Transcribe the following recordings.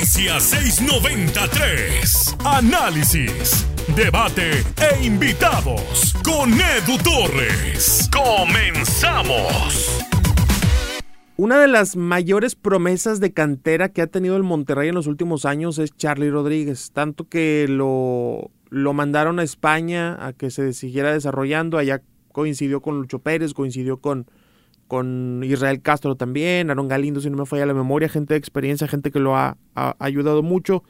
Noticias 693. Análisis, debate e invitados con Edu Torres. Comenzamos. Una de las mayores promesas de cantera que ha tenido el Monterrey en los últimos años es Charlie Rodríguez, tanto que lo, lo mandaron a España a que se siguiera desarrollando, allá coincidió con Lucho Pérez, coincidió con, con Israel Castro también, Aaron Galindo, si no me falla la memoria, gente de experiencia, gente que lo ha, ayudado mucho.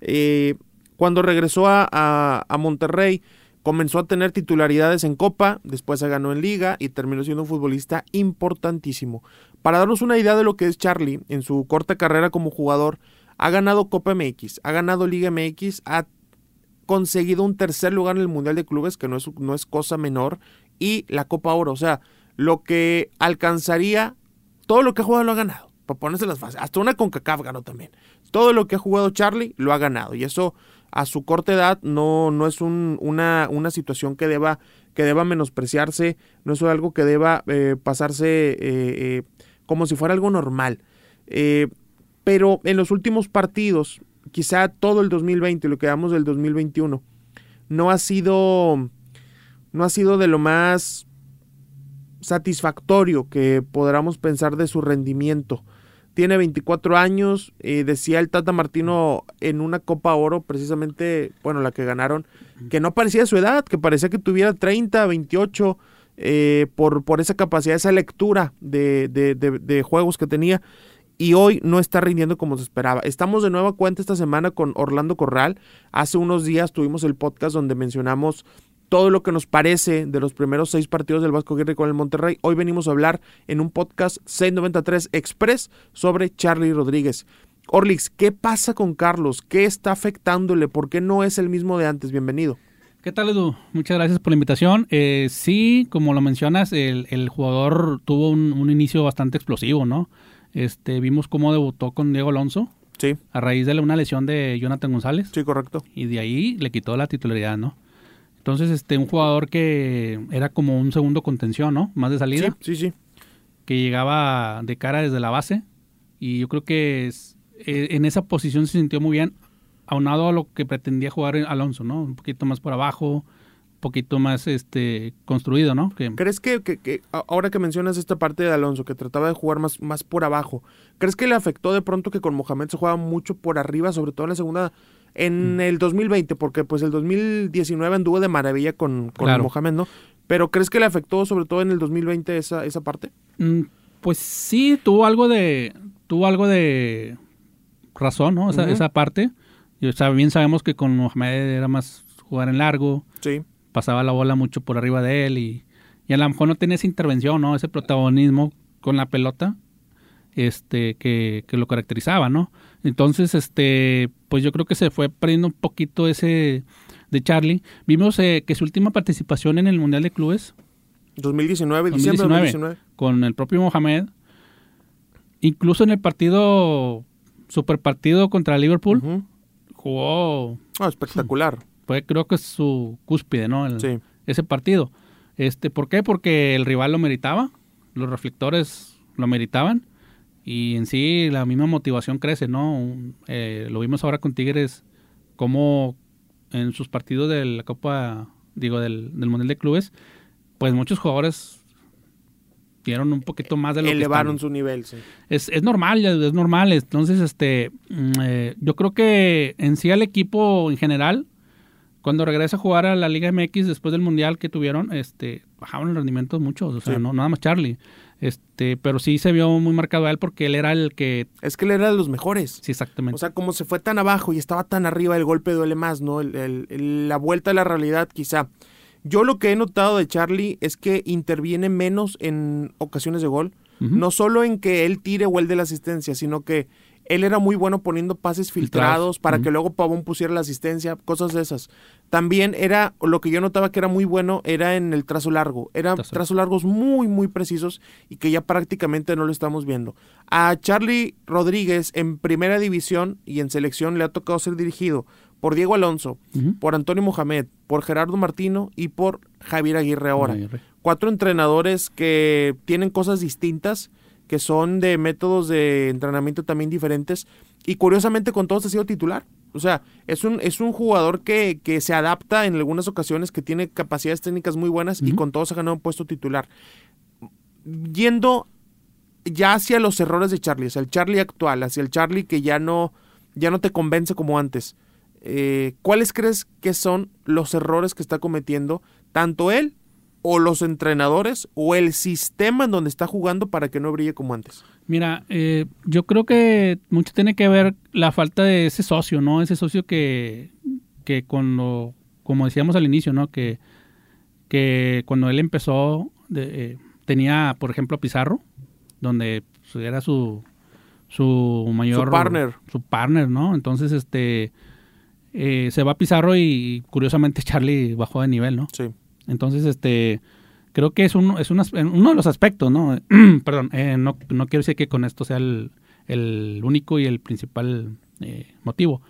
Eh, cuando regresó a, a Monterrey, comenzó a tener titularidades en Copa, después se ganó en Liga y terminó siendo un futbolista importantísimo. Para darnos una idea de lo que es Charlie en su corta carrera como jugador, ha ganado Copa MX, ha ganado Liga MX, ha conseguido un tercer lugar en el Mundial de Clubes, que no es, no es cosa menor, y la Copa Oro. O sea, lo que alcanzaría, todo lo que ha jugado lo ha ganado. Para ponerse las fases. Hasta una CONCACAF ganó también. Todo lo que ha jugado Charlie lo ha ganado. Y eso a su corta edad no, no es una, una situación que deba, que deba menospreciarse, no es algo que deba eh, pasarse eh, eh, como si fuera algo normal. pero en los últimos partidos, quizá todo el 2020, lo que damos del 2021, no ha sido, no ha sido de lo más satisfactorio que podamos pensar de su rendimiento tiene 24 años, eh, decía el Tata Martino en una Copa Oro, precisamente, bueno, la que ganaron, que no parecía su edad, que parecía que tuviera 30, 28, eh, por, por esa capacidad, esa lectura de, de, de, juegos que tenía, y hoy no está rindiendo como se esperaba. Estamos de nueva cuenta esta semana con Orlando Corral. Hace unos días tuvimos el podcast donde mencionamos todo lo que nos parece de los primeros seis partidos del Vasco Aguirre con el Monterrey. Hoy venimos a hablar en un podcast 693 Express sobre Charlie Rodríguez. Orlix, ¿qué pasa con Carlos? ¿Qué está afectándole? ¿Por qué no es el mismo de antes? Bienvenido. ¿Qué tal, Edu? Muchas gracias por la invitación. Eh, sí, como lo mencionas, el, jugador tuvo un, inicio bastante explosivo, ¿no? Este, vimos cómo debutó con Diego Alonso. Sí. A raíz de una lesión de Jonathan González. Sí, correcto. Y de ahí le quitó la titularidad, ¿no? Entonces, este, un jugador que era como un segundo contención, ¿no? Más de salida. Sí, sí, sí. Que llegaba de cara desde la base. Y yo creo que eh, en esa posición se sintió muy bien, aunado a lo que pretendía jugar Alonso, ¿no? Un poquito más por abajo, poquito más este construido, ¿no? ¿Crees que, que, ahora que mencionas esta parte de Alonso, que trataba de jugar más, más por abajo, ¿crees que le afectó de pronto que con Mohamed se juega mucho por arriba, sobre todo en la segunda en mm. el 2020, porque pues el 2019 anduvo de maravilla con, con Mohamed, ¿no? Pero ¿crees que le afectó sobre todo en el 2020 esa, esa parte? Mm, pues sí, tuvo algo de, tuvo algo de razón, ¿no? Esa, esa parte. Y, o bien sabemos que con Mohamed era más jugar en largo. Sí. Pasaba la bola mucho por arriba de él y, y a lo mejor no tenía esa intervención, ¿no? Ese protagonismo con la pelota este, que, que, lo caracterizaba, ¿no? Entonces, este, pues yo creo que se fue perdiendo un poquito ese de Charlie. Vimos eh, que su última participación en el Mundial de Clubes 2019, 2019, con el propio Mohamed, incluso en el partido super partido contra Liverpool, jugó ah, espectacular. Fue creo que su cúspide, ¿no? sí. Ese partido. Este, ¿por qué? Porque el rival lo meritaba, los reflectores lo meritaban y en sí la misma motivación crece, ¿no? Eh, lo vimos ahora con Tigres, como en sus partidos de la Copa, digo, del, Mundial de Clubes, pues muchos jugadores dieron un poquito más de lo elevaron su nivel sí. es, es normal es normal entonces este mm, eh, yo creo que en sí al equipo en general cuando regresa a jugar a la Liga MX después del mundial que tuvieron este bajaron el rendimiento muchos o sea no nada más Charlie este, pero sí se vio muy marcado a él porque él era el que. Es que él era de los mejores. Sí, exactamente. O sea, como se fue tan abajo y estaba tan arriba, el golpe duele más, ¿no? la vuelta a la realidad, quizá. Yo lo que he notado de Charlie es que interviene menos en ocasiones de gol. No solo en que él tire o él de la asistencia, sino que él era muy bueno poniendo pases filtrados para que luego Pavón pusiera la asistencia, cosas de esas. También era, lo que yo notaba que era muy bueno, era en el trazo largo. Eran trazos largos muy, muy precisos y que ya prácticamente no lo estamos viendo. A Charlie Rodríguez en primera división y en selección le ha tocado ser dirigido por Diego Alonso, por Antonio Mohamed, por Gerardo Martino y por Javier Aguirre ahora. Cuatro entrenadores que tienen cosas distintas que son de métodos de entrenamiento también diferentes. Y curiosamente con todos ha sido titular. O sea, es un, es un jugador que, que se adapta en algunas ocasiones, que tiene capacidades técnicas muy buenas y con todos ha ganado un puesto titular. Yendo ya hacia los errores de Charlie, hacia el Charlie actual, hacia el Charlie que ya no, ya no te convence como antes. Eh, ¿Cuáles crees que son los errores que está cometiendo tanto él o los entrenadores o el sistema en donde está jugando para que no brille como antes? Mira, eh, yo creo que mucho tiene que ver la falta de ese socio, ¿no? Ese socio que, que cuando, como decíamos al inicio, ¿no? Que, que cuando él empezó, de, eh, tenía, por ejemplo, Pizarro, donde pues, era su, su mayor... Su partner. Su partner, ¿no? Entonces, este... Eh, se va Pizarro y curiosamente Charlie bajó de nivel, ¿no? Sí. Entonces, este, creo que es, un, es uno de los aspectos, ¿no? Perdón, eh, no, no, quiero decir que con esto sea el, el único y el principal eh, motivo.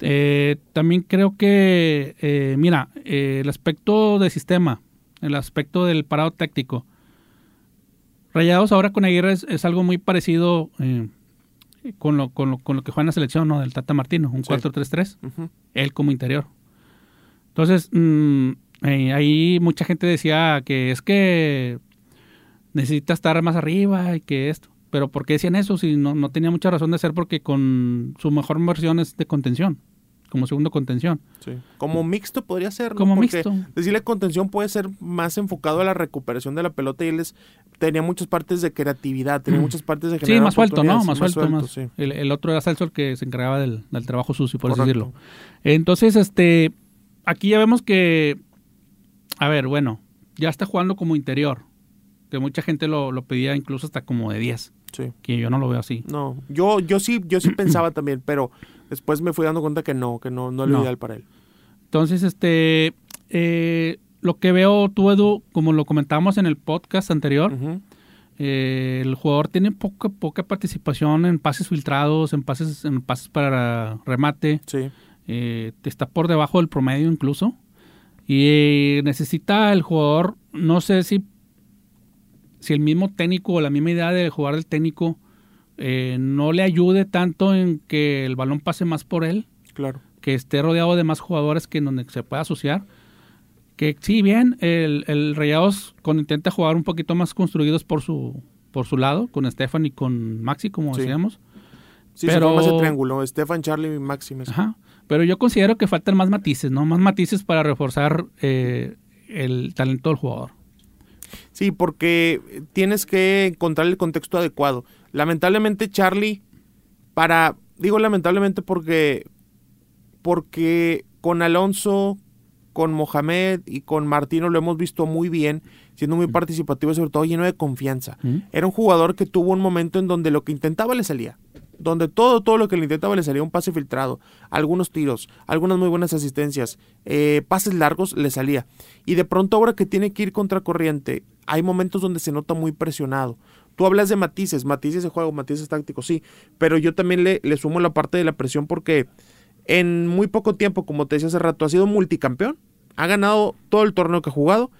eh, también creo que, eh, mira, el aspecto de sistema, el aspecto del parado táctico. Rayados ahora con Aguirre es, es algo muy parecido con, lo, con, lo, con lo que juega en la selección, ¿no? Del Tata Martino, un Sí. 4-3-3, Ujú. él como interior. Entonces, mm, eh, ahí mucha gente decía que es que necesita estar más arriba y que esto. Pero ¿por qué decían eso? Si no, no tenía mucha razón de ser porque con su mejor versión es de contención, como segundo contención. Sí. Como mixto podría ser, ¿no? Como Porque mixto. Decirle contención puede ser más enfocado a la recuperación de la pelota y él es- tenía muchas partes de creatividad, tenía muchas partes de Sí, más suelto, ¿no? oportunidades, Más sí, suelto, más. sí. El, el otro era Celso el que se encargaba del, del trabajo sucio, por así decirlo. Entonces, este, aquí ya vemos que, a ver, bueno, ya está jugando como interior, que mucha gente lo, lo pedía incluso hasta como de 10, Sí. que yo no lo veo así. No, yo, yo sí, yo sí pensaba también, pero después me fui dando cuenta que no, que no, no es lo No. ideal para él. Entonces, este, eh, lo que veo tú, Edu, como lo comentábamos en el podcast anterior, eh, el jugador tiene poca, poca participación en pases filtrados, en pases, en pases para remate. Sí, eh, está por debajo del promedio incluso. Y eh, necesita el jugador, no sé si, si el mismo técnico o la misma idea de jugar del técnico eh, no le ayude tanto en que el balón pase más por él, claro. que esté rodeado de más jugadores que en donde se pueda asociar. Que sí, bien, el, el Rayados cuando intenta jugar un poquito más construidos por su, por su lado, con Stefan y con Maxi, como Sí. decíamos. Sí, Pero- se forma ese triángulo, Stefan, Charlie y Maximus. Ajá. Pero yo considero que faltan más matices, ¿no? Más matices para reforzar eh, el talento del jugador. Sí, porque tienes que encontrar el contexto adecuado. Lamentablemente Charlie, para, digo lamentablemente porque, porque con Alonso, con Mohamed y con Martino lo hemos visto muy bien, siendo muy participativo y sobre todo lleno de confianza. ¿Mm? Era un jugador que tuvo un momento en donde lo que intentaba le salía. Donde todo, todo lo que le intentaba le salía un pase filtrado, algunos tiros, algunas muy buenas asistencias, eh, pases largos le salía. Y de pronto ahora que tiene que ir contracorriente, hay momentos donde se nota muy presionado. Tú hablas de matices, matices de juego, matices tácticos, sí, pero yo también le, le sumo la parte de la presión porque en muy poco tiempo, como te decía hace rato, ha sido multicampeón, ha ganado todo el torneo que ha jugado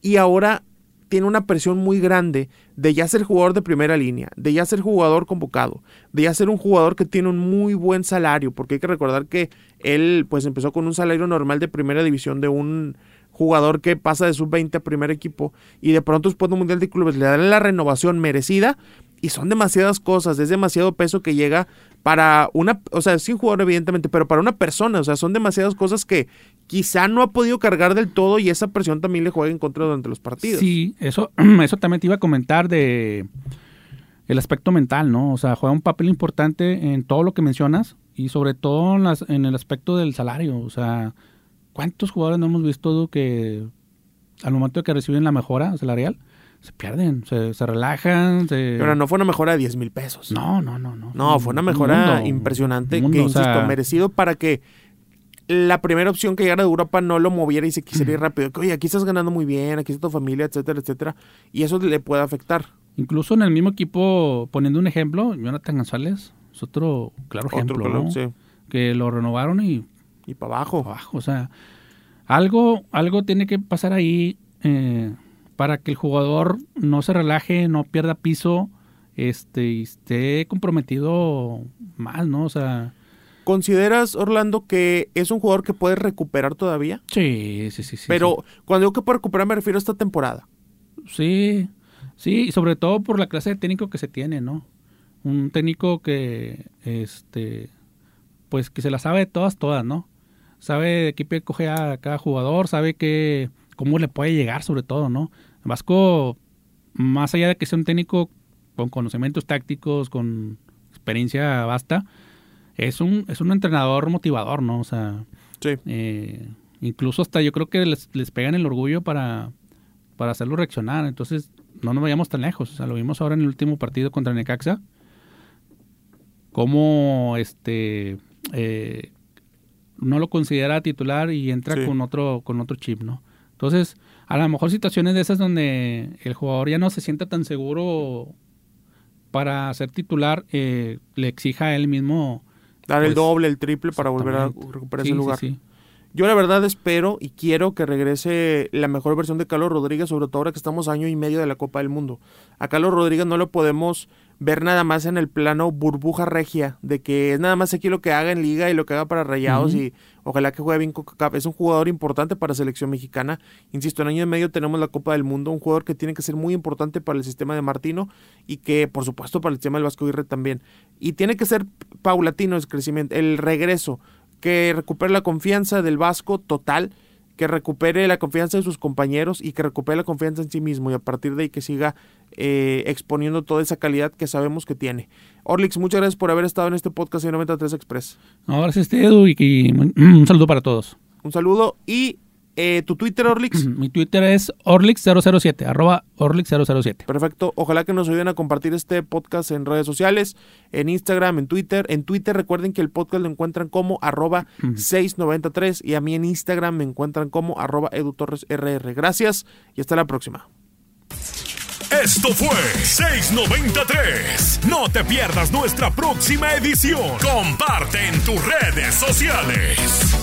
y ahora tiene una presión muy grande de ya ser jugador de primera línea, de ya ser jugador convocado, de ya ser un jugador que tiene un muy buen salario, porque hay que recordar que él pues empezó con un salario normal de primera división de un jugador que pasa de sub-20 a primer equipo y de pronto después del Mundial de Clubes le dan la renovación merecida y son demasiadas cosas, es demasiado peso que llega para una, o sea, sí un jugador evidentemente, pero para una persona, o sea, son demasiadas cosas que quizá no ha podido cargar del todo y esa presión también le juega en contra durante los partidos. Sí, eso, eso también te iba a comentar de el aspecto mental, ¿no? O sea, juega un papel importante en todo lo que mencionas y sobre todo en, las- en el aspecto del salario. O sea, ¿cuántos jugadores no hemos visto que al momento de que reciben la mejora salarial se pierden, se, se relajan? Se... Pero no fue una mejora de 10 mil pesos. No, no, no, no. No, fue una Un mejora mundo, impresionante mundo, que, o insisto, sea, merecido para que la primera opción que llegara de Europa no lo moviera y se quisiera ir rápido. Que, oye, aquí estás ganando muy bien, aquí está tu familia, etcétera, etcétera. Y eso le puede afectar. Incluso en el mismo equipo, poniendo un ejemplo, Jonathan González es otro claro ejemplo, Otro, claro, ¿no? sí. Que lo renovaron y Y para abajo. abajo. O sea, algo, algo tiene que pasar ahí eh, para que el jugador no se relaje, no pierda piso este, y esté comprometido más, ¿no? O sea... ¿Consideras, Orlando, que es un jugador que puede recuperar todavía? Sí, sí, sí. sí Pero cuando digo que puede recuperar me refiero a esta temporada. Sí, sí, y sobre todo por la clase de técnico que se tiene, ¿no? Un técnico que, este, pues que se la sabe de todas, todas, ¿no? Sabe de qué pie coge a cada jugador, sabe que cómo le puede llegar sobre todo, ¿no? Vasco, más allá de que sea un técnico con conocimientos tácticos, con experiencia basta, es un, es un entrenador motivador, ¿no? O sea, eh, incluso hasta yo creo que les, les pegan el orgullo para, para hacerlo reaccionar. Entonces, no nos vayamos tan lejos. O sea, lo vimos ahora en el último partido contra Necaxa. Cómo este eh, no lo considera titular y entra con otro, con otro chip, ¿no? Entonces, a lo mejor situaciones de esas donde el jugador ya no se sienta tan seguro para ser titular, eh, le exija a él mismo Dar el pues, doble, el triple para volver a recuperar ese lugar. Yo la verdad espero y quiero que regrese la mejor versión de Carlos Rodríguez, sobre todo ahora que estamos año y medio de la Copa del Mundo. A Carlos Rodríguez no lo podemos ver nada más en el plano burbuja regia, de que es nada más aquí lo que haga en liga y lo que haga para rayados y ojalá que juegue bien Coca Es un jugador importante para la selección mexicana. Insisto, en año y medio tenemos la Copa del Mundo, un jugador que tiene que ser muy importante para el sistema de Martino y que por supuesto para el sistema del Vasco Aguirre también. Y tiene que ser paulatino el crecimiento, el regreso, que recupere la confianza del Vasco total que recupere la confianza de sus compañeros y que recupere la confianza en sí mismo y a partir de ahí que siga eh, exponiendo toda esa calidad que sabemos que tiene. Orlix, muchas gracias por haber estado en este podcast de 93 Express. No, gracias, Edu, y un saludo para todos. Un saludo y eh, ¿Tu Twitter, Orlix? Mi Twitter es Orlix007, arroba Orlix007. Perfecto. Ojalá que nos ayuden a compartir este podcast en redes sociales, en Instagram, en Twitter. En Twitter recuerden que el podcast lo encuentran como arroba 693 y a mí en Instagram me encuentran como arroba edutorresrr. Gracias y hasta la próxima. Esto fue 693. No te pierdas nuestra próxima edición. Comparte en tus redes sociales.